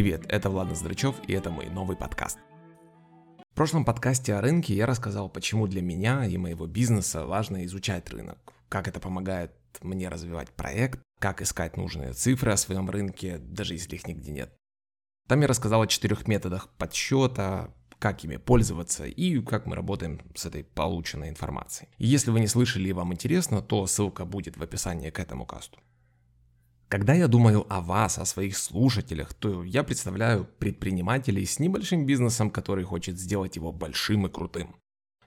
Привет, это Влад Ноздрачев и это мой новый подкаст. В прошлом подкасте о рынке я рассказал, почему для меня и моего бизнеса важно изучать рынок, как это помогает мне развивать проект, как искать нужные цифры о своем рынке, даже если их нигде нет. Там я рассказал о четырех методах подсчета, как ими пользоваться и как мы работаем с этой полученной информацией. И если вы не слышали и вам интересно, то ссылка будет в описании к этому касту. Когда я думаю о вас, о своих слушателях, то я представляю предпринимателей с небольшим бизнесом, который хочет сделать его большим и крутым.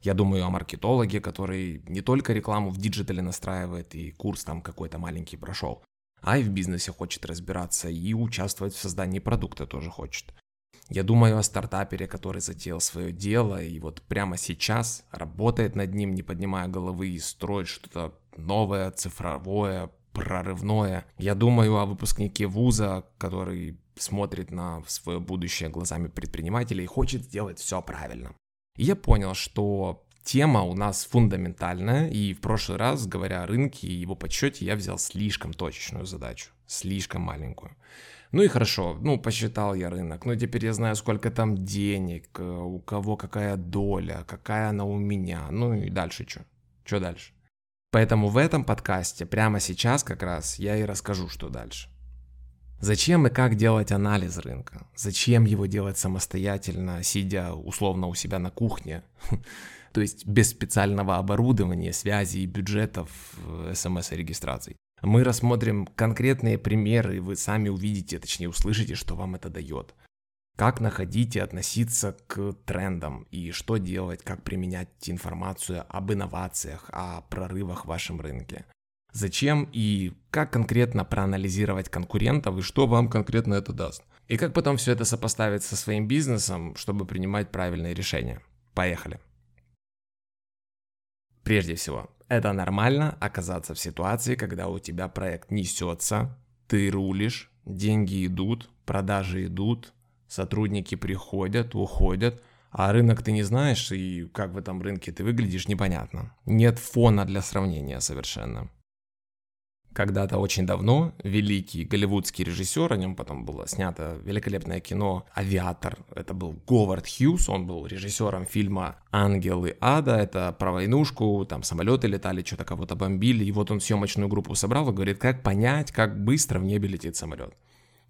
Я думаю о маркетологе, который не только рекламу в диджитале настраивает и курс там какой-то маленький прошел, а и в бизнесе хочет разбираться и участвовать в создании продукта тоже хочет. Я думаю о стартапере, который затеял свое дело и вот прямо сейчас работает над ним, не поднимая головы и строит что-то новое, цифровое, прорывное. Я думаю о выпускнике вуза, который смотрит на свое будущее глазами предпринимателя и хочет сделать все правильно. И я понял, что тема у нас фундаментальная, и в прошлый раз, говоря о рынке и его подсчете, я взял слишком точечную задачу, слишком маленькую. Ну и хорошо, ну посчитал я рынок, ну теперь я знаю, сколько там денег, э, у кого какая доля, какая она у меня, ну и дальше что? Что дальше? Поэтому в этом подкасте прямо сейчас как раз я и расскажу, что дальше. Зачем и как делать анализ рынка? Зачем его делать самостоятельно, сидя условно у себя на кухне? То есть без специального оборудования, связи бюджетов э, и регистраций. Мы рассмотрим конкретные примеры, и вы сами увидите, точнее услышите, что вам это дает. Как находить и относиться к трендам и что делать, как применять информацию об инновациях, о прорывах в вашем рынке. Зачем и как конкретно проанализировать конкурентов и что вам конкретно это даст. И как потом все это сопоставить со своим бизнесом, чтобы принимать правильные решения. Поехали. Прежде всего, это нормально оказаться в ситуации, когда у тебя проект несется, ты рулишь, деньги идут, продажи идут, сотрудники приходят, уходят, а рынок ты не знаешь, и как в этом рынке ты выглядишь, непонятно. Нет фона для сравнения совершенно. Когда-то очень давно великий голливудский режиссер, о нем потом было снято великолепное кино «Авиатор». Это был Говард Хьюз, он был режиссером фильма «Ангелы ада». Это про войнушку, там самолеты летали, что-то кого-то бомбили. И вот он съемочную группу собрал и говорит, как понять, как быстро в небе летит самолет.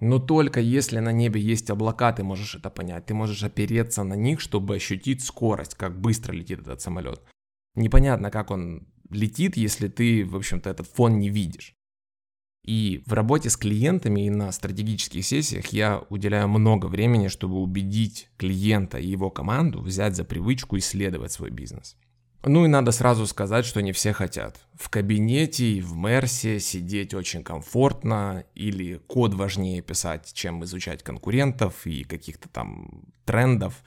Но только если на небе есть облака, ты можешь это понять. Ты можешь опереться на них, чтобы ощутить скорость, как быстро летит этот самолет. Непонятно, как он летит, если ты, в общем-то, этот фон не видишь. И в работе с клиентами и на стратегических сессиях я уделяю много времени, чтобы убедить клиента и его команду взять за привычку исследовать свой бизнес. Ну и надо сразу сказать, что не все хотят. В кабинете и в Мерсе сидеть очень комфортно или код важнее писать, чем изучать конкурентов и каких-то там трендов.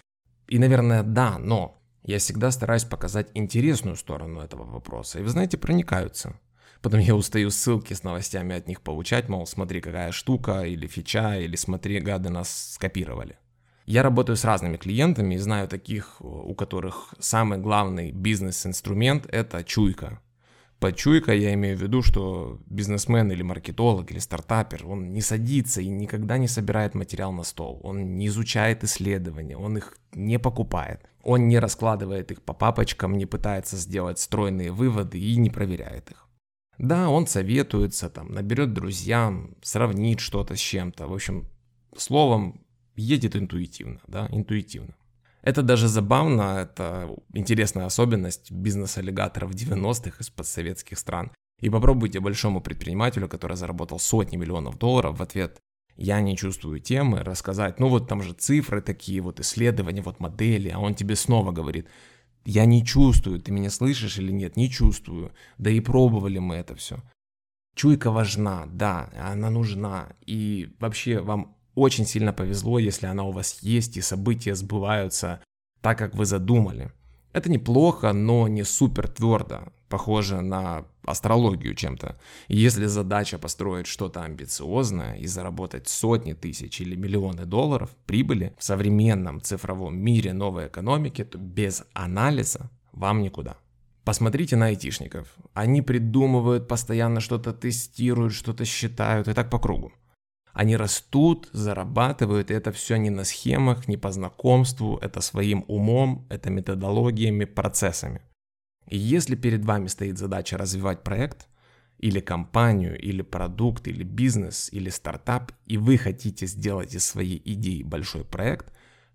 И, наверное, да, но я всегда стараюсь показать интересную сторону этого вопроса. И вы знаете, проникаются. Потом я устаю ссылки с новостями от них получать, мол, смотри, какая штука, или фича, или смотри, гады нас скопировали. Я работаю с разными клиентами и знаю таких, у которых самый главный бизнес-инструмент – это чуйка. Под чуйкой я имею в виду, что бизнесмен или маркетолог или стартапер, он не садится и никогда не собирает материал на стол, он не изучает исследования, он их не покупает, он не раскладывает их по папочкам, не пытается сделать стройные выводы и не проверяет их. Да, он советуется, там, наберет друзьям, сравнит что-то с чем-то. В общем, словом, едет интуитивно, да, интуитивно. Это даже забавно, это интересная особенность бизнес-аллигаторов 90-х из подсоветских стран. И попробуйте большому предпринимателю, который заработал сотни миллионов долларов, в ответ «я не чувствую темы», рассказать, ну вот там же цифры такие, вот исследования, вот модели, а он тебе снова говорит «я не чувствую, ты меня слышишь или нет, не чувствую». Да и пробовали мы это все. Чуйка важна, да, она нужна. И вообще вам очень сильно повезло, если она у вас есть и события сбываются так, как вы задумали. Это неплохо, но не супер твердо, похоже на астрологию чем-то. Если задача построить что-то амбициозное и заработать сотни тысяч или миллионы долларов прибыли в современном цифровом мире новой экономики, то без анализа вам никуда. Посмотрите на айтишников. Они придумывают, постоянно что-то тестируют, что-то считают и так по кругу. Они растут, зарабатывают, и это все не на схемах, не по знакомству, это своим умом, это методологиями, процессами. И если перед вами стоит задача развивать проект, или компанию, или продукт, или бизнес, или стартап, и вы хотите сделать из своей идеи большой проект,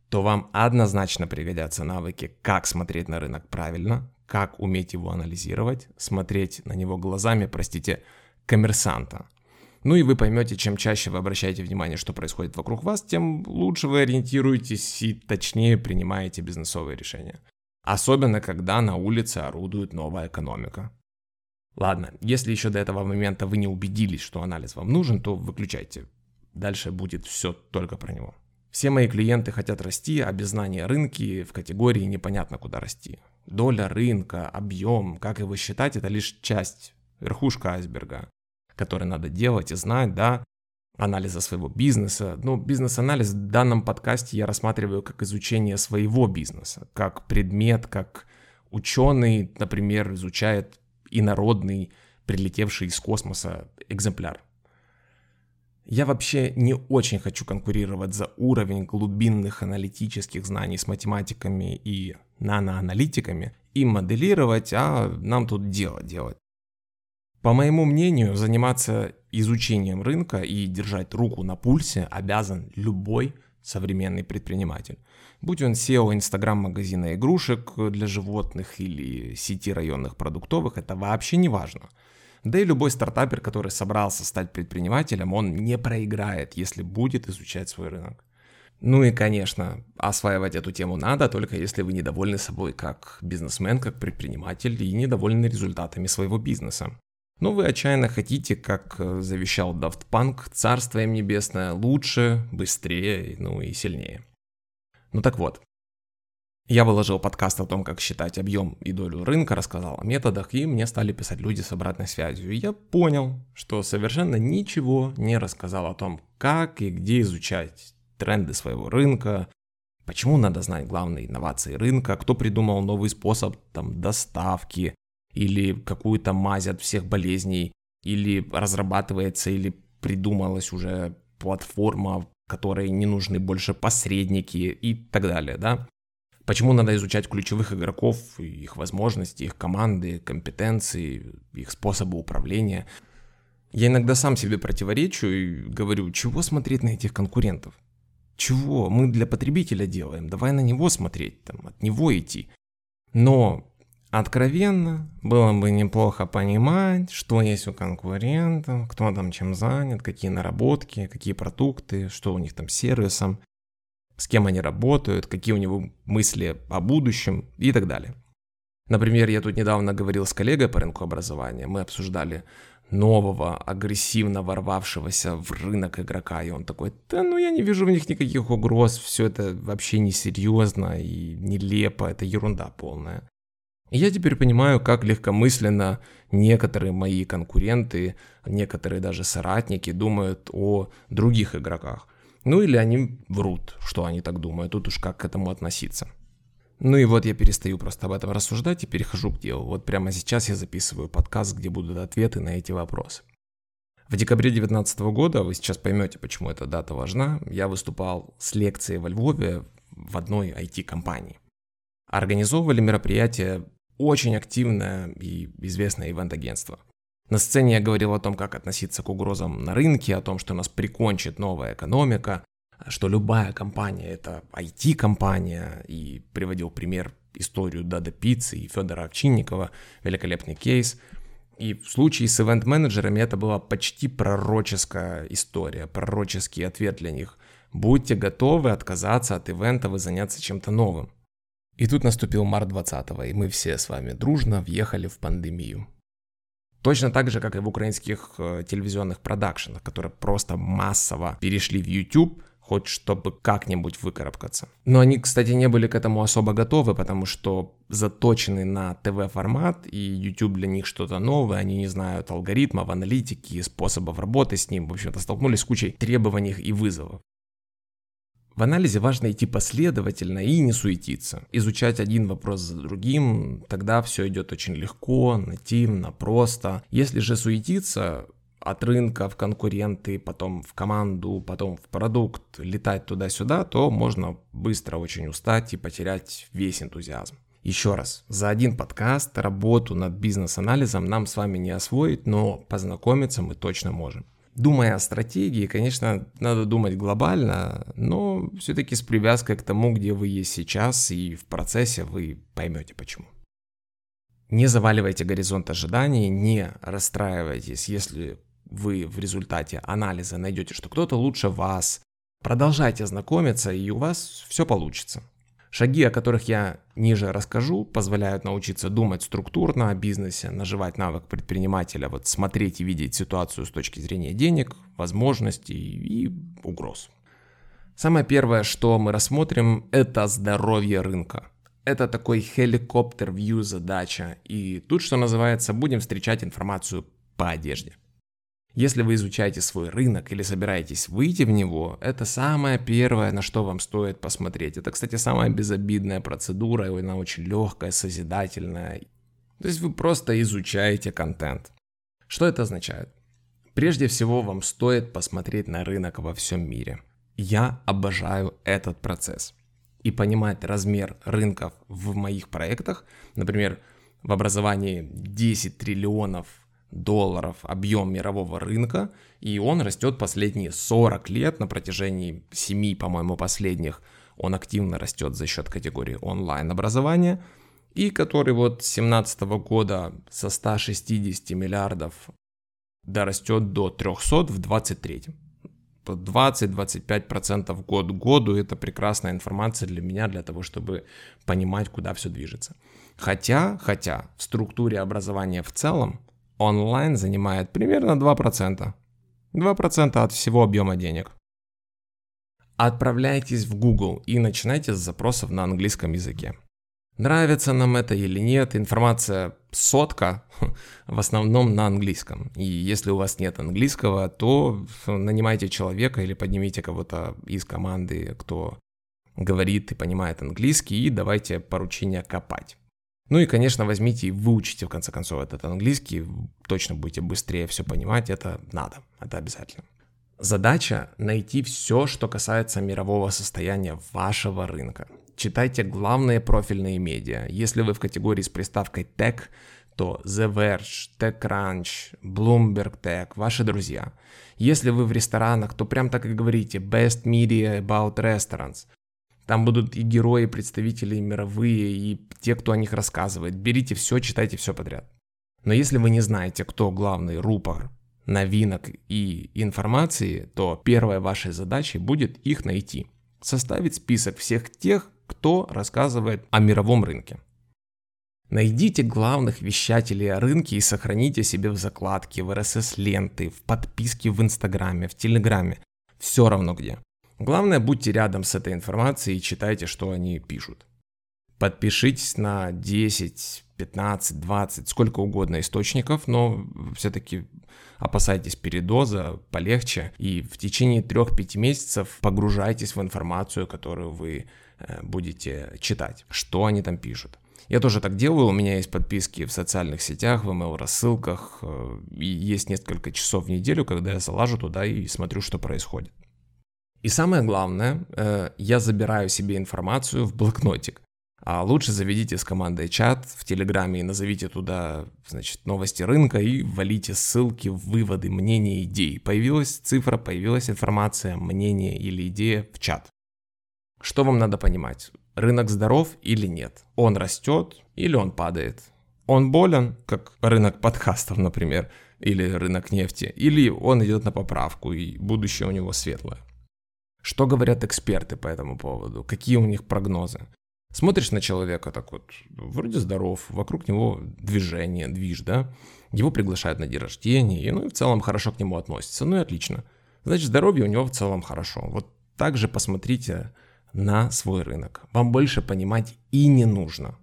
то вам однозначно пригодятся навыки, как смотреть на рынок правильно, как уметь его анализировать, смотреть на него глазами, простите, коммерсанта. Ну и вы поймете, чем чаще вы обращаете внимание, что происходит вокруг вас, тем лучше вы ориентируетесь и точнее принимаете бизнесовые решения. Особенно, когда на улице орудует новая экономика. Ладно, если еще до этого момента вы не убедились, что анализ вам нужен, то выключайте. Дальше будет все только про него. Все мои клиенты хотят расти, а без знания рынки в категории непонятно куда расти. Доля рынка, объем, как его считать, это лишь часть, верхушка айсберга, который надо делать и знать, да, анализа своего бизнеса. Ну, бизнес-анализ в данном подкасте я рассматриваю как изучение своего бизнеса, как предмет, как ученый, например, изучает инородный, прилетевший из космоса экземпляр. Я вообще не очень хочу конкурировать за уровень глубинных аналитических знаний с математиками и наноаналитиками и моделировать, а нам тут дело делать. По моему мнению, заниматься изучением рынка и держать руку на пульсе обязан любой современный предприниматель. Будь он SEO инстаграм-магазина игрушек для животных или сети районных продуктовых, это вообще не важно. Да и любой стартапер, который собрался стать предпринимателем, он не проиграет, если будет изучать свой рынок. Ну и, конечно, осваивать эту тему надо, только если вы недовольны собой как бизнесмен, как предприниматель и недовольны результатами своего бизнеса. Но вы отчаянно хотите, как завещал Daft Punk, царство им небесное, лучше, быстрее, ну и сильнее. Ну так вот, я выложил подкаст о том, как считать объем и долю рынка, рассказал о методах, и мне стали писать люди с обратной связью. И я понял, что совершенно ничего не рассказал о том, как и где изучать тренды своего рынка, почему надо знать главные инновации рынка, кто придумал новый способ там, доставки, или какую-то мазь от всех болезней, или разрабатывается, или придумалась уже платформа, которой не нужны больше посредники и так далее, да. Почему надо изучать ключевых игроков, их возможности, их команды, компетенции, их способы управления. Я иногда сам себе противоречу и говорю, чего смотреть на этих конкурентов? Чего? Мы для потребителя делаем, давай на него смотреть, там, от него идти. Но Откровенно, было бы неплохо понимать, что есть у конкурентов, кто там чем занят, какие наработки, какие продукты, что у них там с сервисом, с кем они работают, какие у него мысли о будущем и так далее. Например, я тут недавно говорил с коллегой по рынку образования, мы обсуждали нового, агрессивно ворвавшегося в рынок игрока, и он такой, да ну я не вижу в них никаких угроз, все это вообще несерьезно и нелепо, это ерунда полная. Я теперь понимаю, как легкомысленно некоторые мои конкуренты, некоторые даже соратники думают о других игроках. Ну или они врут, что они так думают, тут уж как к этому относиться. Ну и вот я перестаю просто об этом рассуждать и перехожу к делу. Вот прямо сейчас я записываю подкаст, где будут ответы на эти вопросы. В декабре 2019 года, вы сейчас поймете, почему эта дата важна, я выступал с лекцией во Львове в одной IT-компании. Организовывали мероприятие очень активное и известное ивент-агентство. На сцене я говорил о том, как относиться к угрозам на рынке, о том, что нас прикончит новая экономика, что любая компания – это IT-компания, и приводил пример историю Дада Пиццы и Федора Овчинникова, великолепный кейс. И в случае с ивент-менеджерами это была почти пророческая история, пророческий ответ для них. Будьте готовы отказаться от ивентов и заняться чем-то новым. И тут наступил март 20 и мы все с вами дружно въехали в пандемию. Точно так же, как и в украинских э, телевизионных продакшенах, которые просто массово перешли в YouTube, хоть чтобы как-нибудь выкарабкаться. Но они, кстати, не были к этому особо готовы, потому что заточены на ТВ-формат, и YouTube для них что-то новое, они не знают алгоритмов, аналитики, способов работы с ним, в общем-то, столкнулись с кучей требований и вызовов. В анализе важно идти последовательно и не суетиться. Изучать один вопрос за другим, тогда все идет очень легко, нативно, просто. Если же суетиться, от рынка в конкуренты, потом в команду, потом в продукт, летать туда-сюда, то можно быстро очень устать и потерять весь энтузиазм. Еще раз, за один подкаст работу над бизнес-анализом нам с вами не освоить, но познакомиться мы точно можем. Думая о стратегии, конечно, надо думать глобально, но все-таки с привязкой к тому, где вы есть сейчас, и в процессе вы поймете почему. Не заваливайте горизонт ожиданий, не расстраивайтесь, если вы в результате анализа найдете, что кто-то лучше вас. Продолжайте знакомиться, и у вас все получится. Шаги, о которых я ниже расскажу, позволяют научиться думать структурно о бизнесе, наживать навык предпринимателя, вот смотреть и видеть ситуацию с точки зрения денег, возможностей и угроз. Самое первое, что мы рассмотрим, это здоровье рынка. Это такой хеликоптер-вью задача, и тут, что называется, будем встречать информацию по одежде. Если вы изучаете свой рынок или собираетесь выйти в него, это самое первое, на что вам стоит посмотреть. Это, кстати, самая безобидная процедура, и она очень легкая, созидательная. То есть вы просто изучаете контент. Что это означает? Прежде всего, вам стоит посмотреть на рынок во всем мире. Я обожаю этот процесс. И понимать размер рынков в моих проектах, например, в образовании 10 триллионов долларов объем мирового рынка, и он растет последние 40 лет на протяжении 7, по-моему, последних. Он активно растет за счет категории онлайн-образования, и который вот с 2017 года со 160 миллиардов дорастет до 300 в 2023. 20-25% год к году это прекрасная информация для меня, для того, чтобы понимать, куда все движется. Хотя, хотя в структуре образования в целом онлайн занимает примерно 2%. 2% от всего объема денег. Отправляйтесь в Google и начинайте с запросов на английском языке. Нравится нам это или нет, информация сотка, в основном на английском. И если у вас нет английского, то нанимайте человека или поднимите кого-то из команды, кто говорит и понимает английский, и давайте поручение копать. Ну и, конечно, возьмите и выучите, в конце концов, этот английский. Точно будете быстрее все понимать. Это надо, это обязательно. Задача – найти все, что касается мирового состояния вашего рынка. Читайте главные профильные медиа. Если вы в категории с приставкой Tech, то The Verge, TechCrunch, Bloomberg Tech – ваши друзья. Если вы в ресторанах, то прям так и говорите Best Media About Restaurants – там будут и герои, представители мировые, и те, кто о них рассказывает. Берите все, читайте все подряд. Но если вы не знаете, кто главный рупор новинок и информации, то первой вашей задачей будет их найти. Составить список всех тех, кто рассказывает о мировом рынке. Найдите главных вещателей о рынке и сохраните себе в закладке, в RSS-ленты, в подписке в Инстаграме, в Телеграме. Все равно где. Главное, будьте рядом с этой информацией и читайте, что они пишут. Подпишитесь на 10, 15, 20, сколько угодно источников, но все-таки опасайтесь передоза, полегче. И в течение 3-5 месяцев погружайтесь в информацию, которую вы э, будете читать, что они там пишут. Я тоже так делаю, у меня есть подписки в социальных сетях, в email-рассылках, э, и есть несколько часов в неделю, когда я залажу туда и смотрю, что происходит. И самое главное, э, я забираю себе информацию в блокнотик. А лучше заведите с командой чат в Телеграме и назовите туда, значит, новости рынка и ввалите ссылки, выводы, мнения, идеи. Появилась цифра, появилась информация, мнение или идея в чат. Что вам надо понимать? Рынок здоров или нет? Он растет или он падает? Он болен, как рынок подкастов, например, или рынок нефти, или он идет на поправку и будущее у него светлое? Что говорят эксперты по этому поводу? Какие у них прогнозы? Смотришь на человека так вот, вроде здоров, вокруг него движение, движ, да? Его приглашают на день рождения, и ну и в целом хорошо к нему относятся, ну и отлично. Значит, здоровье у него в целом хорошо. Вот так же посмотрите на свой рынок. Вам больше понимать и не нужно.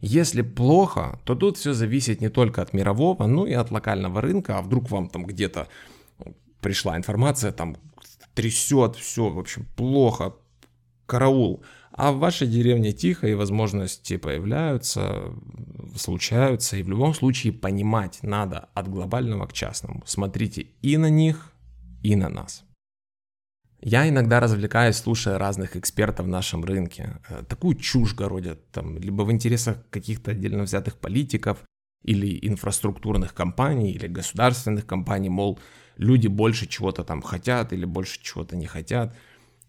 Если плохо, то тут все зависит не только от мирового, но и от локального рынка, а вдруг вам там где-то пришла информация, там трясет, все, в общем, плохо, караул. А в вашей деревне тихо, и возможности появляются, случаются, и в любом случае понимать надо от глобального к частному. Смотрите и на них, и на нас. Я иногда развлекаюсь, слушая разных экспертов в нашем рынке. Э, такую чушь городят, там, либо в интересах каких-то отдельно взятых политиков, или инфраструктурных компаний, или государственных компаний, мол, люди больше чего-то там хотят или больше чего-то не хотят.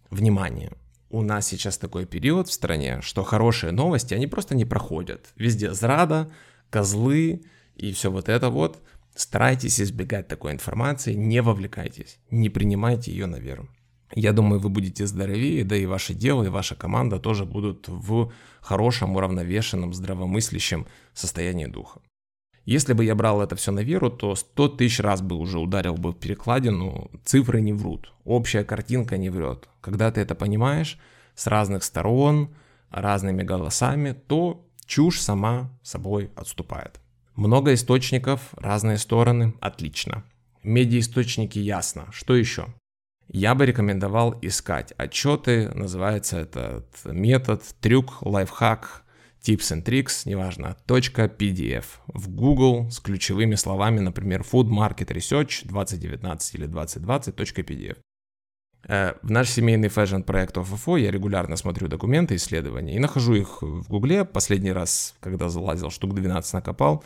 Внимание, у нас сейчас такой период в стране, что хорошие новости, они просто не проходят. Везде зрада, козлы и все вот это вот. Старайтесь избегать такой информации, не вовлекайтесь, не принимайте ее на веру. Я думаю, вы будете здоровее, да и ваше дело, и ваша команда тоже будут в хорошем, уравновешенном, здравомыслящем состоянии духа. Если бы я брал это все на веру, то 100 тысяч раз бы уже ударил бы в перекладину, цифры не врут, общая картинка не врет. Когда ты это понимаешь с разных сторон, разными голосами, то чушь сама собой отступает. Много источников, разные стороны, отлично. Медиаисточники ясно. Что еще? Я бы рекомендовал искать отчеты, называется этот метод, трюк, лайфхак, tips and tricks, неважно, .pdf в Google с ключевыми словами, например, Food Market Research 2019 или 2020 .pdf. Э, в наш семейный fashion проект ОФФО я регулярно смотрю документы, исследования и нахожу их в Гугле. Последний раз, когда залазил, штук 12 накопал,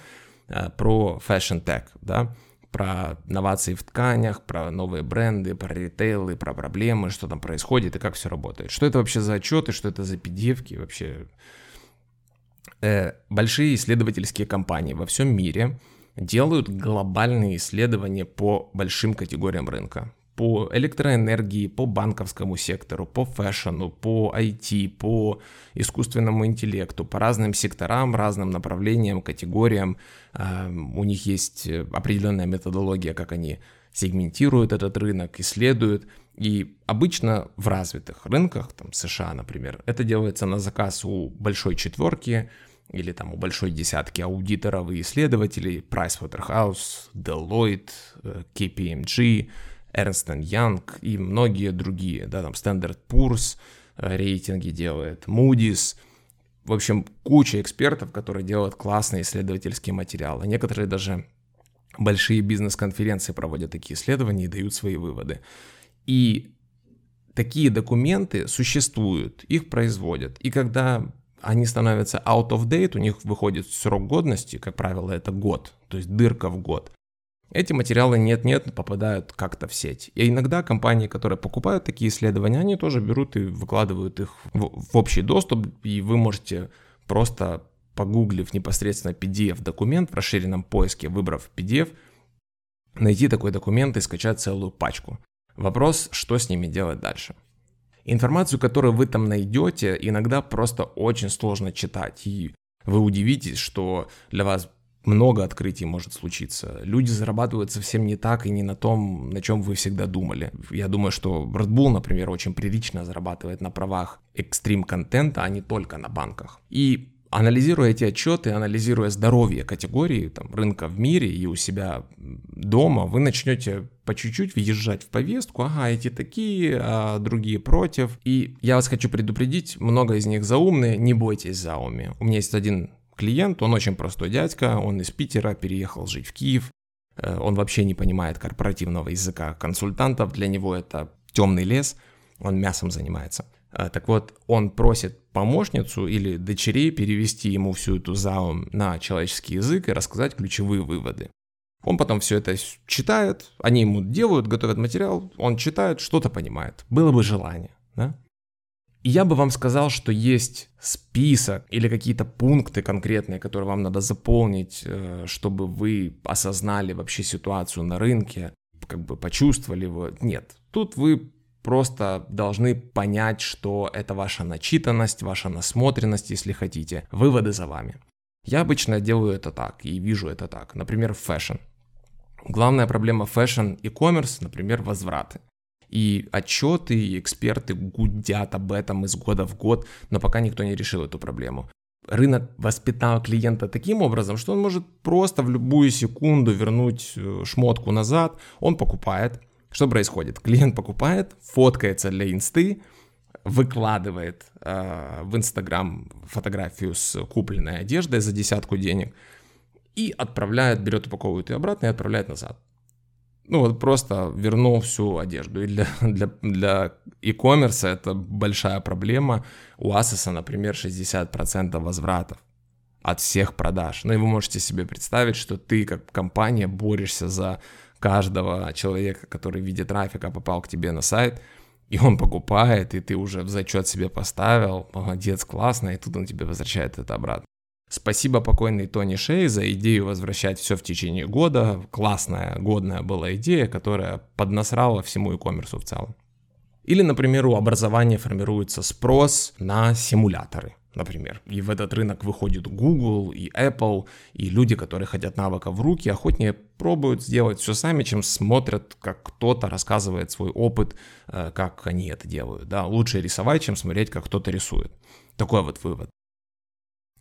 э, про tech, да, про новации в тканях, про новые бренды, про ритейлы, про проблемы, что там происходит и как все работает. Что это вообще за отчеты, что это за pdf вообще э, большие исследовательские компании во всем мире делают глобальные исследования по большим категориям рынка. По электроэнергии, по банковскому сектору, по фэшну, по IT, по искусственному интеллекту, по разным секторам, разным направлениям, категориям. Э, у них есть определенная методология, как они сегментируют этот рынок, исследуют. И обычно в развитых рынках, там США, например, это делается на заказ у большой четверки, или там у большой десятки аудиторов и исследователей, Pricewaterhouse, Deloitte, э, KPMG, Ernst Young и многие другие, да, там Standard Poor's э, рейтинги делает, Moody's, в общем, куча экспертов, которые делают классные исследовательские материалы. Некоторые даже большие бизнес-конференции проводят такие исследования и дают свои выводы. И такие документы существуют, их производят. И когда они становятся out of date, у них выходит срок годности, как правило, это год, то есть дырка в год. Эти материалы нет-нет попадают как-то в сеть. И иногда компании, которые покупают такие исследования, они тоже берут и выкладывают их в, в общий доступ, и вы можете просто погуглив непосредственно PDF-документ в расширенном поиске, выбрав PDF, найти такой документ и скачать целую пачку. Вопрос, что с ними делать дальше. Информацию, которую вы там найдете, иногда просто очень сложно читать. И вы удивитесь, что для вас много открытий может случиться. Люди зарабатывают совсем не так и не на том, на чем вы всегда думали. Я думаю, что Red Bull, например, очень прилично зарабатывает на правах экстрим-контента, а не только на банках. И анализируя эти отчеты, анализируя здоровье категории там, рынка в мире и у себя дома, вы начнете по чуть-чуть въезжать в повестку, ага, эти такие, а другие против. И я вас хочу предупредить, много из них заумные, не бойтесь зауми. У меня есть один клиент, он очень простой дядька, он из Питера переехал жить в Киев, э, он вообще не понимает корпоративного языка консультантов, для него это темный лес, он мясом занимается. Э, так вот, он просит помощницу или дочерей перевести ему всю эту заум на человеческий язык и рассказать ключевые выводы. Он потом все это читает, они ему делают, готовят материал, он читает, что-то понимает. Было бы желание, да? Я бы вам сказал, что есть список или какие-то пункты конкретные, которые вам надо заполнить, э, чтобы вы осознали вообще ситуацию на рынке, как бы почувствовали его. Нет, тут вы просто должны понять, что это ваша начитанность, ваша насмотренность, если хотите. Выводы за вами. Я обычно делаю это так и вижу это так. Например, fashion. Главная проблема fashion e-commerce, например, возвраты. И отчеты, и эксперты гудят об этом из года в год, но пока никто не решил эту проблему. Рынок воспитал клиента таким образом, что он может просто в любую секунду вернуть э, шмотку назад, он покупает, что происходит? Клиент покупает, фоткается для инсты, выкладывает э, в Инстаграм фотографию с купленной одеждой за десятку денег и отправляет, берет, упаковывает ее обратно и отправляет назад. Ну вот просто вернул всю одежду. И для, для, для e-commerce это большая проблема. У Asus, например, 60% возвратов от всех продаж. Ну и вы можете себе представить, что ты как компания борешься за каждого человека, который в виде трафика попал к тебе на сайт – и он покупает, и ты уже в зачет себе поставил, молодец, классно, и тут он тебе возвращает это обратно. Спасибо покойный Тони Шей за идею возвращать все в течение года. Классная, годная была идея, которая поднасрала всему e-commerce в целом. Или, например, у образования формируется спрос на симуляторы например. И в этот рынок выходит Google и Apple, и люди, которые хотят навыков в руки, охотнее пробуют сделать все сами, чем смотрят, как кто-то рассказывает свой опыт, э, как они это делают. Да, лучше рисовать, чем смотреть, как кто-то рисует. Такой вот вывод.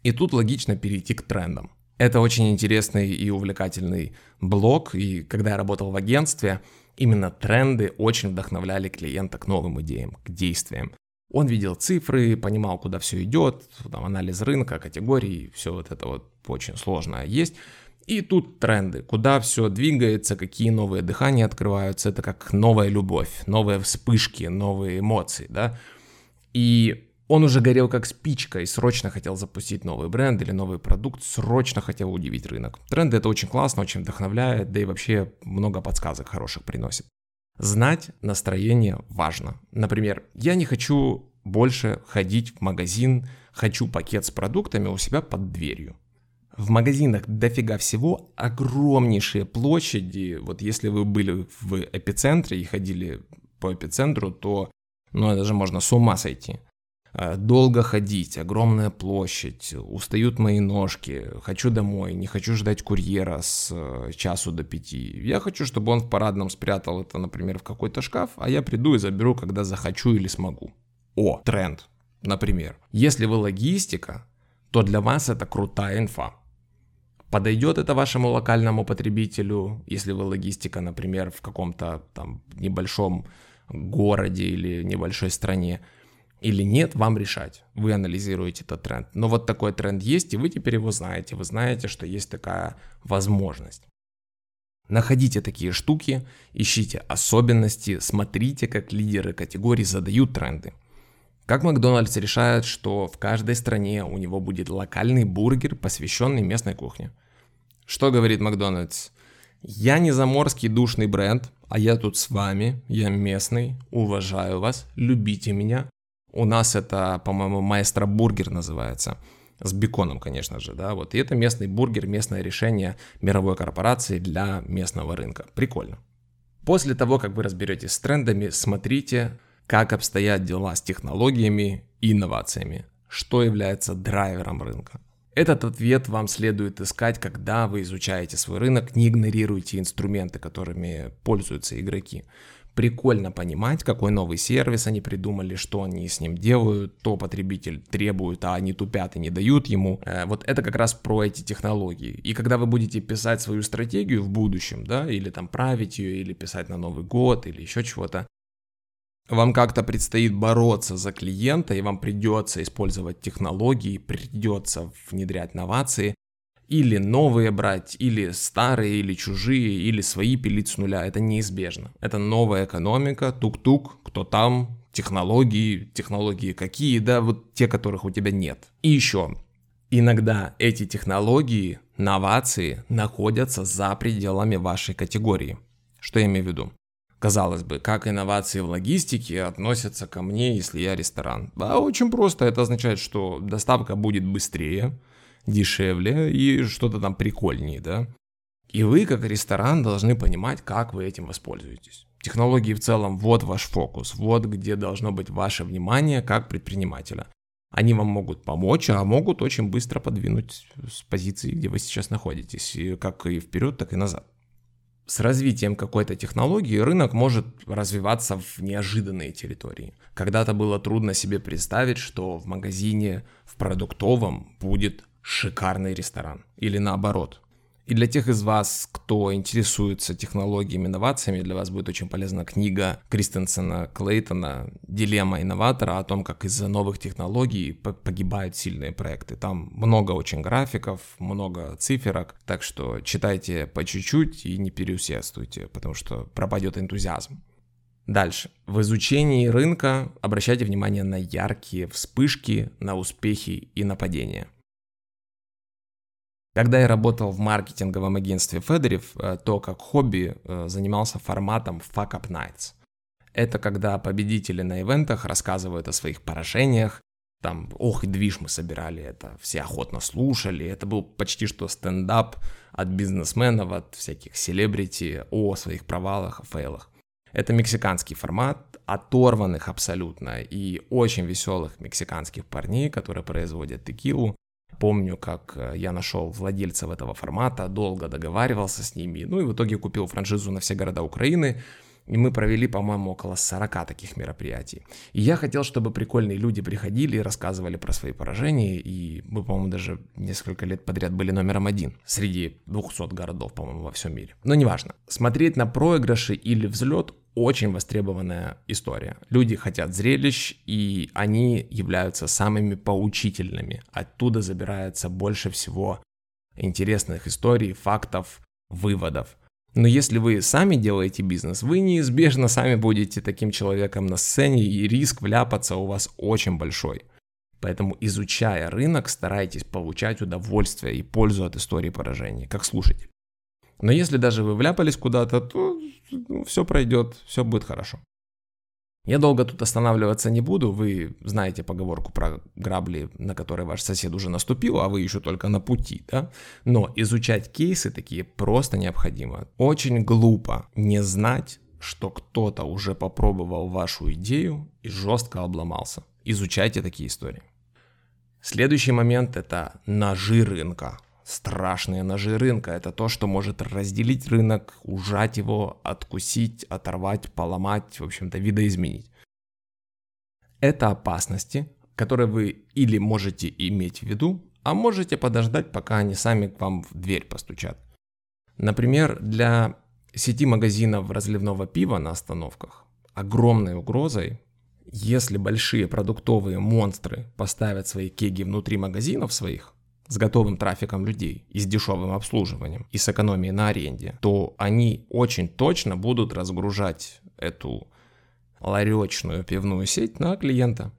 И тут логично перейти к трендам. Это очень интересный и увлекательный блог, и когда я работал в агентстве, именно тренды очень вдохновляли клиента к новым идеям, к действиям. Он видел цифры, понимал, куда все идет, там, анализ рынка, категорий, все вот это вот очень сложное есть. И тут тренды, куда все двигается, какие новые дыхания открываются, это как новая любовь, новые вспышки, новые эмоции, да. И он уже горел как спичка и срочно хотел запустить новый бренд или новый продукт, срочно хотел удивить рынок. Тренды это очень классно, очень вдохновляет, да и вообще много подсказок хороших приносит. Знать настроение важно. Например, я не хочу больше ходить в магазин, хочу пакет с продуктами у себя под дверью. В магазинах дофига всего, огромнейшие площади. Вот если вы были в эпицентре и ходили по эпицентру, то ну, это же можно с ума сойти. Э, долго ходить, огромная площадь, устают мои ножки, хочу домой, не хочу ждать курьера с э, часу до пяти. Я хочу, чтобы он в парадном спрятал это, например, в какой-то шкаф, а я приду и заберу, когда захочу или смогу. О, тренд. Например, если вы логистика, то для вас это крутая инфа. Подойдет это вашему локальному потребителю, если вы логистика, например, в каком-то там небольшом городе или небольшой стране – или нет, вам решать. Вы анализируете этот тренд. Но вот такой тренд есть, и вы теперь его знаете. Вы знаете, что есть такая возможность. Находите такие штуки, ищите особенности, смотрите, как лидеры категорий задают тренды. Как Макдональдс решает, что в каждой стране у него будет локальный бургер, посвященный местной кухне. Что говорит Макдональдс? Я не заморский душный бренд, а я тут с вами, я местный, уважаю вас, любите меня, у нас это, по-моему, маэстро бургер называется. С беконом, конечно же, да, вот. И это местный бургер, местное решение мировой корпорации для местного рынка. Прикольно. После того, как вы разберетесь с трендами, смотрите, как обстоят дела с технологиями и инновациями. Что является драйвером рынка. Этот ответ вам следует искать, когда вы изучаете свой рынок, не игнорируйте инструменты, которыми пользуются игроки прикольно понимать, какой новый сервис они придумали, что они с ним делают, то потребитель требует, а они тупят и не дают ему. Э, вот это как раз про эти технологии. И когда вы будете писать свою стратегию в будущем, да, или там править ее, или писать на Новый год, или еще чего-то, вам как-то предстоит бороться за клиента, и вам придется использовать технологии, придется внедрять новации, или новые брать, или старые, или чужие, или свои пилить с нуля. Это неизбежно. Это новая экономика, тук-тук, кто там, технологии, технологии какие, да, вот те, которых у тебя нет. И еще, иногда эти технологии, новации находятся за пределами вашей категории. Что я имею в виду? Казалось бы, как инновации в логистике относятся ко мне, если я ресторан? Да, очень просто. Это означает, что доставка будет быстрее, дешевле и что-то там прикольнее, да. И вы, как ресторан, должны понимать, как вы этим воспользуетесь. Технологии в целом, вот ваш фокус, вот где должно быть ваше внимание как предпринимателя. Они вам могут помочь, а могут очень быстро подвинуть с позиции, где вы сейчас находитесь, и как и вперед, так и назад. С развитием какой-то технологии рынок может развиваться в неожиданные территории. Когда-то было трудно себе представить, что в магазине, в продуктовом будет шикарный ресторан. Или наоборот. И для тех из вас, кто интересуется технологиями, инновациями, для вас будет очень полезна книга Кристенсена Клейтона «Дилемма инноватора» о том, как из-за новых технологий погибают сильные проекты. Там много очень графиков, много циферок, так что читайте по чуть-чуть и не переусердствуйте, потому что пропадет энтузиазм. Дальше. В изучении рынка обращайте внимание на яркие вспышки, на успехи и нападения. Когда я работал в маркетинговом агентстве Федорев, э, то как хобби э, занимался форматом Fuck Up Nights. Это когда победители на ивентах рассказывают о своих поражениях, там, ох, и движ мы собирали, это все охотно слушали, это был почти что стендап от бизнесменов, от всяких селебрити о своих провалах, о фейлах. Это мексиканский формат, оторванных абсолютно и очень веселых мексиканских парней, которые производят текилу, Помню, как э, я нашел владельцев этого формата, долго договаривался с ними, ну и в итоге купил франшизу на все города Украины, и мы провели, по-моему, около 40 таких мероприятий. И я хотел, чтобы прикольные люди приходили и рассказывали про свои поражения, и мы, по-моему, даже несколько лет подряд были номером один среди 200 городов, по-моему, во всем мире. Но неважно. Смотреть на проигрыши или взлет очень востребованная история. Люди хотят зрелищ, и они являются самыми поучительными. Оттуда забирается больше всего интересных историй, фактов, выводов. Но если вы сами делаете бизнес, вы неизбежно сами будете таким человеком на сцене, и риск вляпаться у вас очень большой. Поэтому, изучая рынок, старайтесь получать удовольствие и пользу от истории поражений, как слушатель. Но если даже вы вляпались куда-то, то все пройдет, все будет хорошо. Я долго тут останавливаться не буду, вы знаете поговорку про грабли, на которые ваш сосед уже наступил, а вы еще только на пути, да? Но изучать кейсы такие просто необходимо. Очень глупо не знать, что кто-то уже попробовал вашу идею и жестко обломался. Изучайте такие истории. Следующий момент это ножи рынка страшные ножи рынка. Это то, что может разделить рынок, ужать его, откусить, оторвать, поломать, в общем-то, видоизменить. Это опасности, которые вы или можете иметь в виду, а можете подождать, пока они сами к вам в дверь постучат. Например, для сети магазинов разливного пива на остановках огромной угрозой, если большие продуктовые монстры поставят свои кеги внутри магазинов своих, с готовым трафиком людей и с дешевым обслуживанием и с экономией на аренде, то они очень точно будут разгружать эту ларечную пивную сеть на клиента.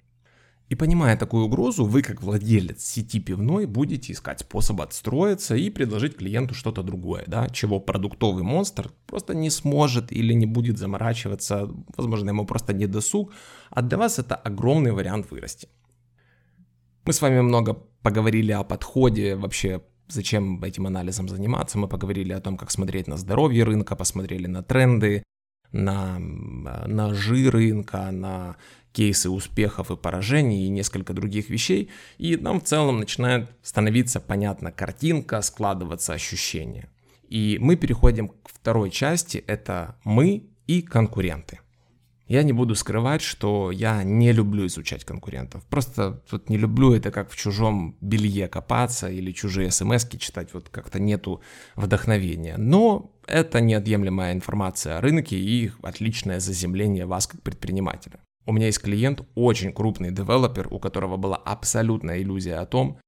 И понимая такую угрозу, вы как владелец сети пивной будете искать способ отстроиться и предложить клиенту что-то другое, да, чего продуктовый монстр просто не сможет или не будет заморачиваться, возможно, ему просто не досуг, а для вас это огромный вариант вырасти. Мы с вами много поговорили о подходе вообще зачем этим анализом заниматься. Мы поговорили о том, как смотреть на здоровье рынка, посмотрели на тренды, на ножи рынка, на кейсы успехов и поражений и несколько других вещей. И нам в целом начинает становиться понятна картинка, складываться ощущения. И мы переходим к второй части, это мы и конкуренты. Я не буду скрывать, что я не люблю изучать конкурентов. Просто вот не люблю это как в чужом белье копаться или чужие смс читать, вот как-то нету вдохновения. Но это неотъемлемая информация о рынке и отличное заземление вас как предпринимателя. У меня есть клиент, очень крупный девелопер, у которого была абсолютная иллюзия о том,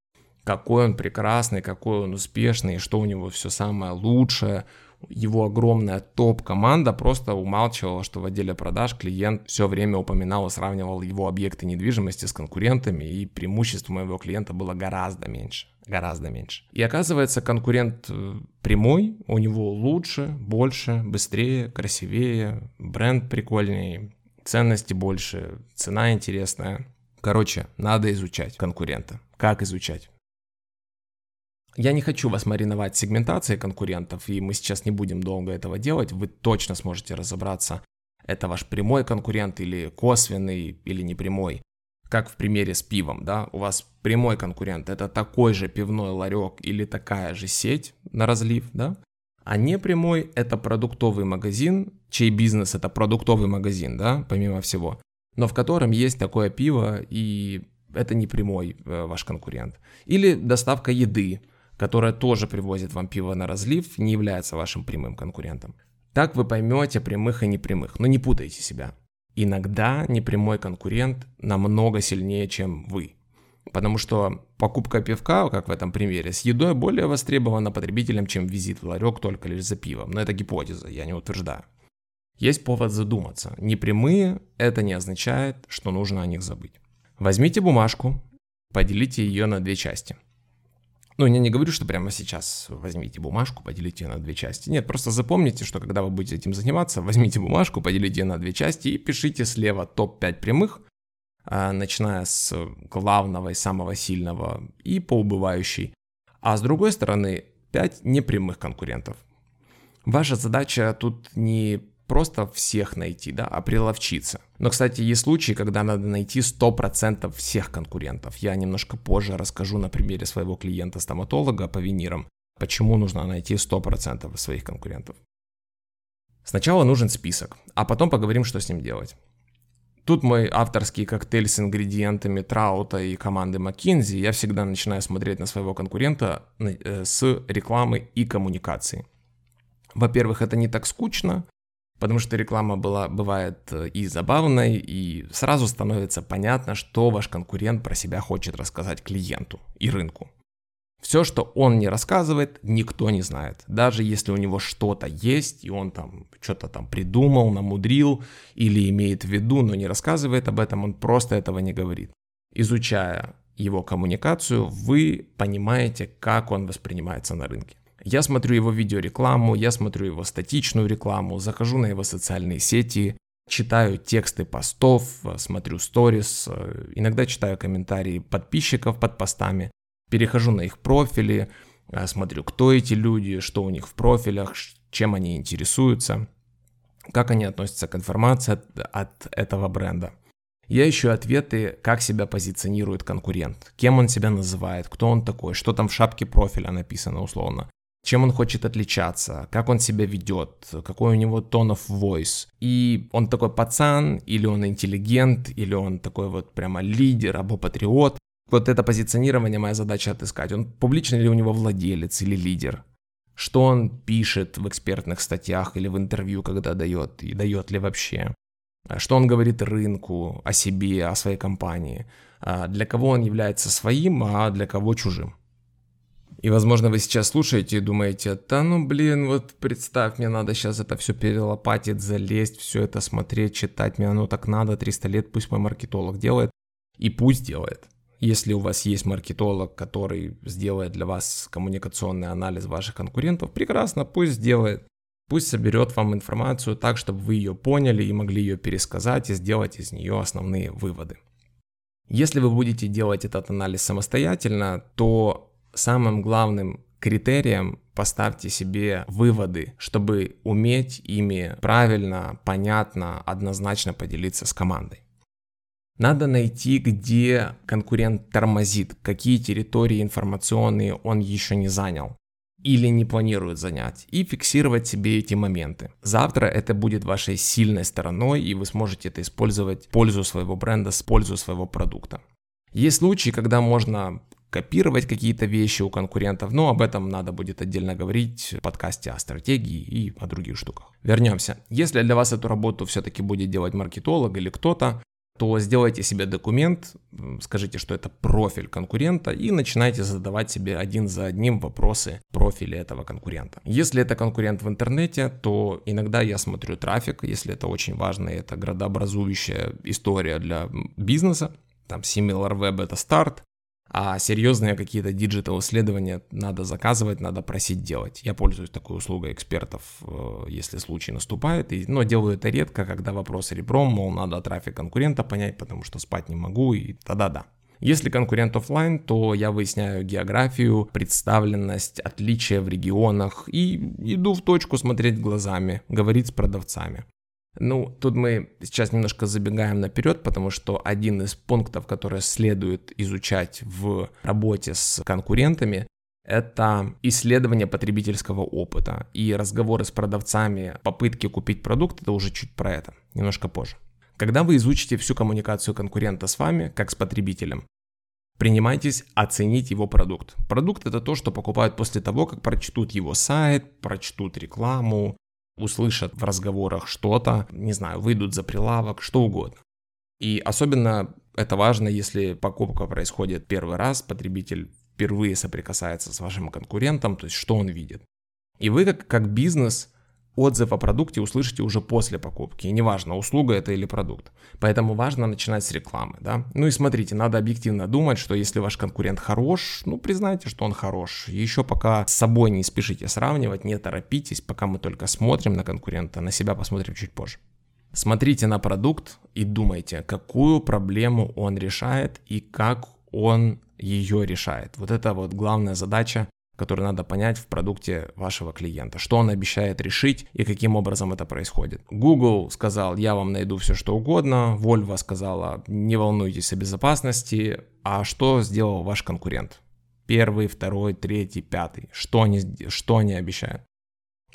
какой он прекрасный, какой он успешный, что у него все самое лучшее, его огромная топ-команда просто умалчивала, что в отделе продаж клиент все время упоминал и сравнивал его объекты недвижимости с конкурентами, и преимущество моего клиента было гораздо меньше. Гораздо меньше. И оказывается, конкурент э, прямой, у него лучше, больше, быстрее, красивее, бренд прикольнее, ценности больше, цена интересная. Короче, надо изучать конкурента. Как изучать? Я не хочу вас мариновать сегментацией конкурентов, и мы сейчас не будем долго этого делать. Вы точно сможете разобраться, это ваш прямой конкурент или косвенный, или непрямой. Как в примере с пивом, да, у вас прямой конкурент, это такой же пивной ларек или такая же сеть на разлив, да, а непрямой это продуктовый магазин, чей бизнес это продуктовый магазин, да, помимо всего, но в котором есть такое пиво, и это не прямой э, ваш конкурент. Или доставка еды, которая тоже привозит вам пиво на разлив, не является вашим прямым конкурентом. Так вы поймете прямых и непрямых, но не путайте себя. Иногда непрямой конкурент намного сильнее, чем вы. Потому что покупка пивка, как в этом примере, с едой более востребована потребителем, чем визит в ларек только лишь за пивом. Но это гипотеза, я не утверждаю. Есть повод задуматься. Непрямые – это не означает, что нужно о них забыть. Возьмите бумажку, поделите ее на две части – ну, я не говорю, что прямо сейчас возьмите бумажку, поделите ее на две части. Нет, просто запомните, что когда вы будете этим заниматься, возьмите бумажку, поделите ее на две части и пишите слева топ-5 прямых, а, начиная с главного и самого сильного и по убывающей. А с другой стороны, 5 непрямых конкурентов. Ваша задача тут не просто всех найти, да, а приловчиться. Но, кстати, есть случаи, когда надо найти 100% всех конкурентов. Я немножко позже расскажу на примере своего клиента-стоматолога по винирам, почему нужно найти 100% своих конкурентов. Сначала нужен список, а потом поговорим, что с ним делать. Тут мой авторский коктейль с ингредиентами Траута и команды McKinsey. Я всегда начинаю смотреть на своего конкурента э, с рекламы и коммуникации. Во-первых, это не так скучно, потому что реклама была, бывает э, и забавной, и сразу становится понятно, что ваш конкурент про себя хочет рассказать клиенту и рынку. Все, что он не рассказывает, никто не знает. Даже если у него что-то есть, и он там что-то там придумал, намудрил или имеет в виду, но не рассказывает об этом, он просто этого не говорит. Изучая его коммуникацию, вы понимаете, как он воспринимается на рынке. Я смотрю его видеорекламу, я смотрю его статичную рекламу, захожу на его социальные сети, читаю тексты постов, смотрю сторис, иногда читаю комментарии подписчиков под постами, перехожу на их профили, смотрю, кто эти люди, что у них в профилях, чем они интересуются, как они относятся к информации от, от этого бренда. Я ищу ответы, как себя позиционирует конкурент, кем он себя называет, кто он такой, что там в шапке профиля написано условно чем он хочет отличаться, как он себя ведет, какой у него тон of voice. И он такой пацан, или он интеллигент, или он такой вот прямо лидер, або патриот. Вот это позиционирование моя задача отыскать. Он публичный ли у него владелец или лидер? Что он пишет в экспертных статьях или в интервью, когда дает, и дает ли вообще? Что он говорит рынку, о себе, о своей компании? А для кого он является своим, а для кого чужим? И, возможно, вы сейчас слушаете и думаете, да ну блин, вот представь, мне надо сейчас это все перелопатить, залезть, все это смотреть, читать, мне оно так надо, 300 лет, пусть мой маркетолог делает. И пусть делает. Если у вас есть маркетолог, который сделает для вас коммуникационный анализ ваших конкурентов, прекрасно, пусть сделает. Пусть соберет вам информацию так, чтобы вы ее поняли и могли ее пересказать и сделать из нее основные выводы. Если вы будете делать этот анализ самостоятельно, то самым главным критерием поставьте себе выводы, чтобы уметь ими правильно, понятно, однозначно поделиться с командой. Надо найти, где конкурент тормозит, какие территории информационные он еще не занял или не планирует занять, и фиксировать себе эти моменты. Завтра это будет вашей сильной стороной, и вы сможете это использовать в пользу своего бренда, с пользу своего продукта. Есть случаи, когда можно копировать какие-то вещи у конкурентов, но об этом надо будет отдельно говорить в подкасте о стратегии и о других штуках. Вернемся. Если для вас эту работу все-таки будет делать маркетолог или кто-то, то сделайте себе документ, скажите, что это профиль конкурента и начинайте задавать себе один за одним вопросы профиля этого конкурента. Если это конкурент в интернете, то иногда я смотрю трафик, если это очень важно, это градообразующая история для бизнеса, там SimilarWeb это старт, а серьезные какие-то digital исследования надо заказывать, надо просить делать. Я пользуюсь такой услугой экспертов, э, если случай наступает, но делаю это редко, когда вопрос ребром, мол, надо трафик конкурента понять, потому что спать не могу, и тогда да. Если конкурент офлайн, то я выясняю географию, представленность, отличия в регионах и иду в точку смотреть глазами, говорить с продавцами. Ну, тут мы сейчас немножко забегаем наперед, потому что один из пунктов, который следует изучать в работе с конкурентами, это исследование потребительского опыта. И разговоры с продавцами, попытки купить продукт, это уже чуть про это, немножко позже. Когда вы изучите всю коммуникацию конкурента с вами, как с потребителем, принимайтесь оценить его продукт. Продукт это то, что покупают после того, как прочтут его сайт, прочтут рекламу, услышат в разговорах что-то, не знаю, выйдут за прилавок, что угодно. И особенно это важно, если покупка происходит первый раз, потребитель впервые соприкасается с вашим конкурентом, то есть что он видит. И вы как, как бизнес отзыв о продукте услышите уже после покупки. И неважно, услуга это или продукт. Поэтому важно начинать с рекламы. Да? Ну и смотрите, надо объективно думать, что если ваш конкурент хорош, ну признайте, что он хорош. Еще пока с собой не спешите сравнивать, не торопитесь, пока мы только смотрим на конкурента, на себя посмотрим чуть позже. Смотрите на продукт и думайте, какую проблему он решает и как он ее решает. Вот это вот главная задача который надо понять в продукте вашего клиента, что он обещает решить и каким образом это происходит. Google сказал, я вам найду все что угодно, Volvo сказала, не волнуйтесь о безопасности, а что сделал ваш конкурент? Первый, второй, третий, пятый. Что они, что они обещают?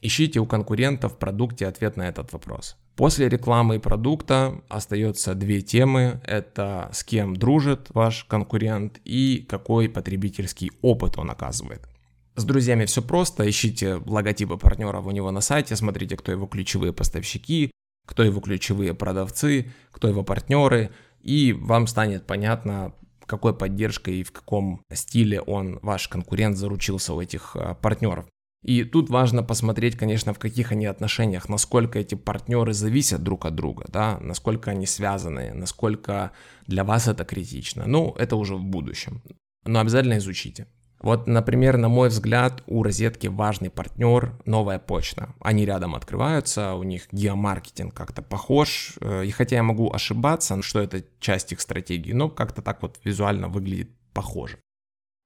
Ищите у конкурента в продукте ответ на этот вопрос. После рекламы и продукта остается две темы. Это с кем дружит ваш конкурент и какой потребительский опыт он оказывает. С друзьями все просто, ищите логотипы партнеров у него на сайте, смотрите, кто его ключевые поставщики, кто его ключевые продавцы, кто его партнеры, и вам станет понятно, какой поддержкой и в каком стиле он, ваш конкурент, заручился у этих а, партнеров. И тут важно посмотреть, конечно, в каких они отношениях, насколько эти партнеры зависят друг от друга, да, насколько они связаны, насколько для вас это критично. Ну, это уже в будущем. Но обязательно изучите. Вот, например, на мой взгляд, у розетки важный партнер новая почта. Они рядом открываются, у них геомаркетинг как-то похож. Э, и хотя я могу ошибаться, что это часть их стратегии, но как-то так вот визуально выглядит похоже.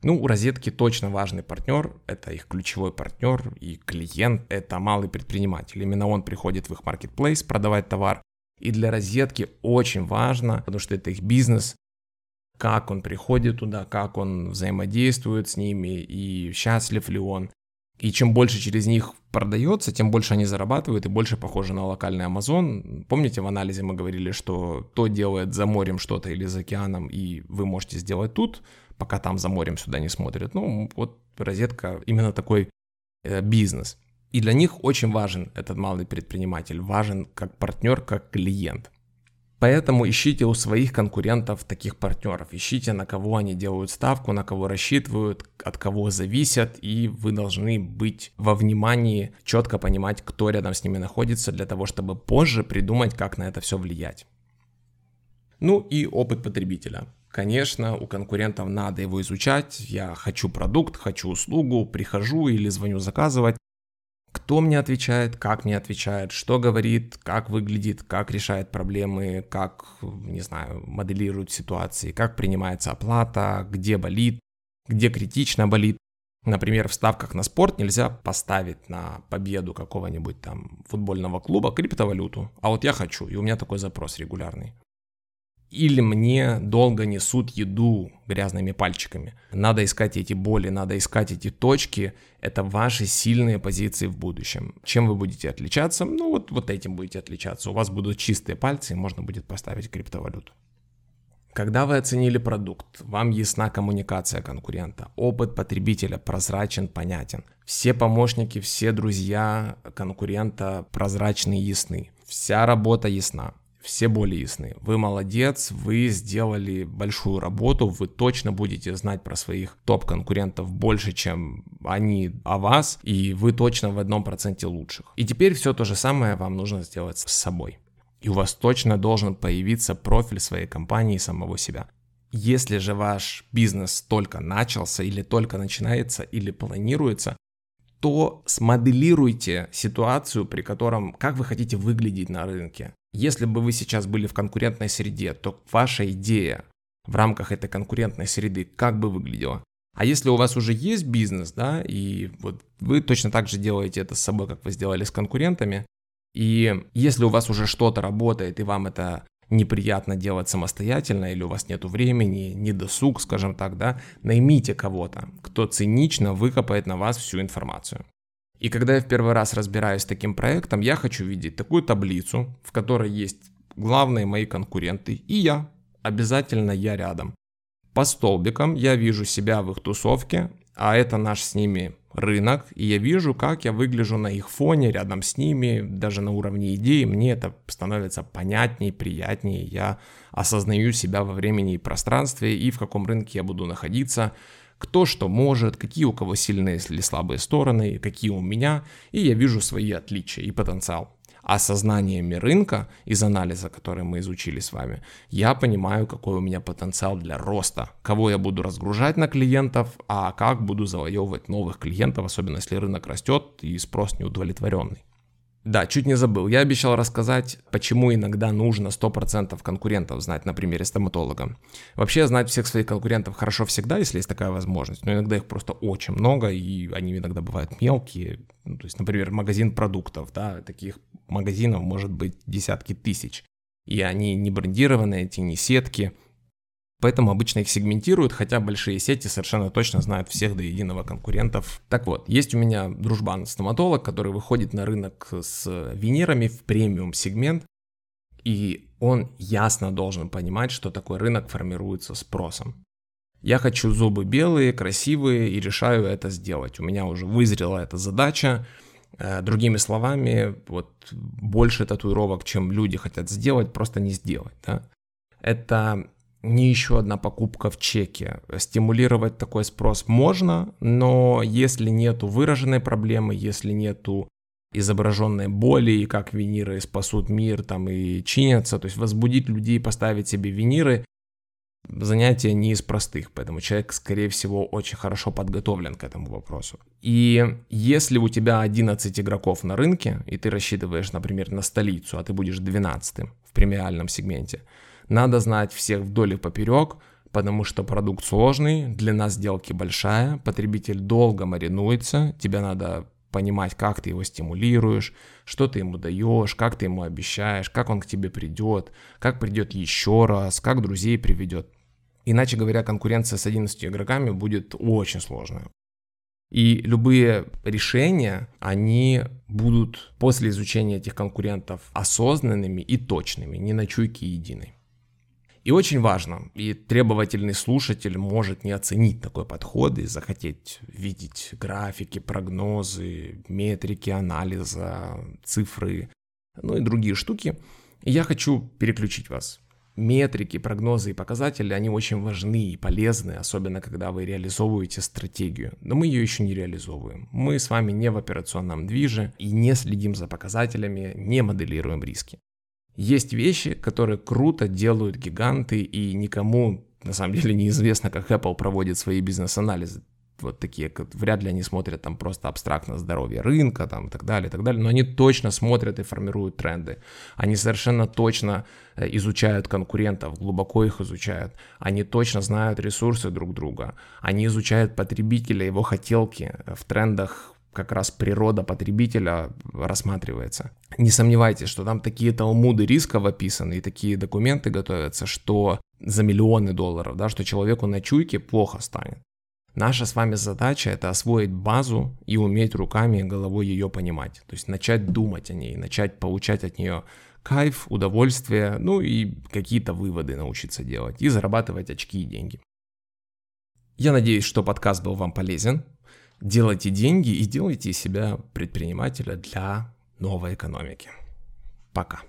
Ну, у розетки точно важный партнер, это их ключевой партнер и клиент, это малый предприниматель. Именно он приходит в их маркетплейс продавать товар. И для розетки очень важно, потому что это их бизнес, как он приходит туда, как он взаимодействует с ними и счастлив ли он. И чем больше через них продается, тем больше они зарабатывают и больше похожи на локальный Amazon. Помните, в анализе мы говорили, что то делает за морем что-то или за океаном, и вы можете сделать тут, пока там за морем сюда не смотрят. Ну, вот розетка именно такой э, бизнес. И для них очень важен этот малый предприниматель, важен как партнер, как клиент. Поэтому ищите у своих конкурентов таких партнеров, ищите на кого они делают ставку, на кого рассчитывают, от кого зависят, и вы должны быть во внимании, четко понимать, кто рядом с ними находится, для того, чтобы позже придумать, как на это все влиять. Ну и опыт потребителя. Конечно, у конкурентов надо его изучать. Я хочу продукт, хочу услугу, прихожу или звоню заказывать кто мне отвечает, как мне отвечает, что говорит, как выглядит, как решает проблемы, как, не знаю, моделирует ситуации, как принимается оплата, где болит, где критично болит. Например, в ставках на спорт нельзя поставить на победу какого-нибудь там футбольного клуба криптовалюту, а вот я хочу, и у меня такой запрос регулярный. Или мне долго несут еду грязными пальчиками. Надо искать эти боли, надо искать эти точки. Это ваши сильные позиции в будущем. Чем вы будете отличаться? Ну вот, вот этим будете отличаться. У вас будут чистые пальцы, и можно будет поставить криптовалюту. Когда вы оценили продукт, вам ясна коммуникация конкурента, опыт потребителя прозрачен, понятен. Все помощники, все друзья конкурента прозрачны и ясны. Вся работа ясна все более ясны. Вы молодец, вы сделали большую работу, вы точно будете знать про своих топ-конкурентов больше, чем они о вас, и вы точно в одном проценте лучших. И теперь все то же самое вам нужно сделать с собой. И у вас точно должен появиться профиль своей компании самого себя. Если же ваш бизнес только начался или только начинается или планируется, то смоделируйте ситуацию, при котором как вы хотите выглядеть на рынке. Если бы вы сейчас были в конкурентной среде, то ваша идея в рамках этой конкурентной среды как бы выглядела? А если у вас уже есть бизнес, да, и вот вы точно так же делаете это с собой, как вы сделали с конкурентами, и если у вас уже что-то работает, и вам это неприятно делать самостоятельно, или у вас нет времени, не досуг, скажем так, да, наймите кого-то, кто цинично выкопает на вас всю информацию. И когда я в первый раз разбираюсь с таким проектом, я хочу видеть такую таблицу, в которой есть главные мои конкуренты и я. Обязательно я рядом. по столбикам я вижу себя в их тусовке, а это наш с ними рынок, и я вижу, как я выгляжу на их фоне, рядом с ними, даже на уровне идеи, мне это становится понятнее, приятнее, я осознаю себя во времени и пространстве, и в каком рынке я буду находиться, кто что может, какие у кого сильные или слабые стороны, какие у меня, и я вижу свои отличия и потенциал осознаниями рынка из анализа, который мы изучили с вами, я понимаю, какой у меня потенциал для роста, кого я буду разгружать на клиентов, а как буду завоевывать новых клиентов, особенно если рынок растет и спрос неудовлетворенный. Да, чуть не забыл. Я обещал рассказать, почему иногда нужно 100% конкурентов знать на примере стоматолога. Вообще знать всех своих конкурентов хорошо всегда, если есть такая возможность, но иногда их просто очень много, и они иногда бывают мелкие. Ну, то есть, например, магазин продуктов, да, таких магазинов может быть десятки тысяч. И они не брендированные, эти не сетки, Поэтому обычно их сегментируют, хотя большие сети совершенно точно знают всех до единого конкурентов. Так вот, есть у меня дружбан-стоматолог, который выходит на рынок с винирами в премиум сегмент, и он ясно должен понимать, что такой рынок формируется спросом. Я хочу зубы белые, красивые и решаю это сделать. У меня уже вызрела эта задача. Э, другими словами, вот больше татуировок, чем люди хотят сделать, просто не сделать. Да? Это не еще одна покупка в чеке. Стимулировать такой спрос можно, но если нету выраженной проблемы, если нету изображенной боли, и как виниры спасут мир там и чинятся, то есть возбудить людей, поставить себе виниры, занятие не из простых, поэтому человек, скорее всего, очень хорошо подготовлен к этому вопросу. И если у тебя 11 игроков на рынке, и ты рассчитываешь, например, на столицу, а ты будешь 12 в премиальном сегменте, надо знать всех вдоль и поперек, потому что продукт сложный, длина сделки большая, потребитель долго маринуется, тебе надо понимать, как ты его стимулируешь, что ты ему даешь, как ты ему обещаешь, как он к тебе придет, как придет еще раз, как друзей приведет. Иначе говоря, конкуренция с 11 игроками будет очень сложная. И любые решения, они будут после изучения этих конкурентов осознанными и точными, не на чуйке единой. И очень важно, и требовательный слушатель может не оценить такой подход и захотеть видеть графики, прогнозы, метрики анализа, цифры, ну и другие штуки. И я хочу переключить вас. Метрики, прогнозы и показатели, они очень важны и полезны, особенно когда вы реализовываете стратегию. Но мы ее еще не реализовываем. Мы с вами не в операционном движе и не следим за показателями, не моделируем риски. Есть вещи, которые круто делают гиганты, и никому на самом деле неизвестно, как Apple проводит свои бизнес-анализы. Вот такие, как, вряд ли они смотрят там просто абстрактно здоровье рынка там, и так далее, и так далее, но они точно смотрят и формируют тренды. Они совершенно точно э, изучают конкурентов, глубоко их изучают. Они точно знают ресурсы друг друга. Они изучают потребителя, его хотелки в трендах как раз природа потребителя рассматривается. Не сомневайтесь, что там такие талмуды рисков описаны и такие документы готовятся, что за миллионы долларов, да, что человеку на чуйке плохо станет. Наша с вами задача это освоить базу и уметь руками и головой ее понимать. То есть начать думать о ней, начать получать от нее кайф, удовольствие, ну и какие-то выводы научиться делать и зарабатывать очки и деньги. Я надеюсь, что подкаст был вам полезен делайте деньги и делайте себя предпринимателя для новой экономики. Пока.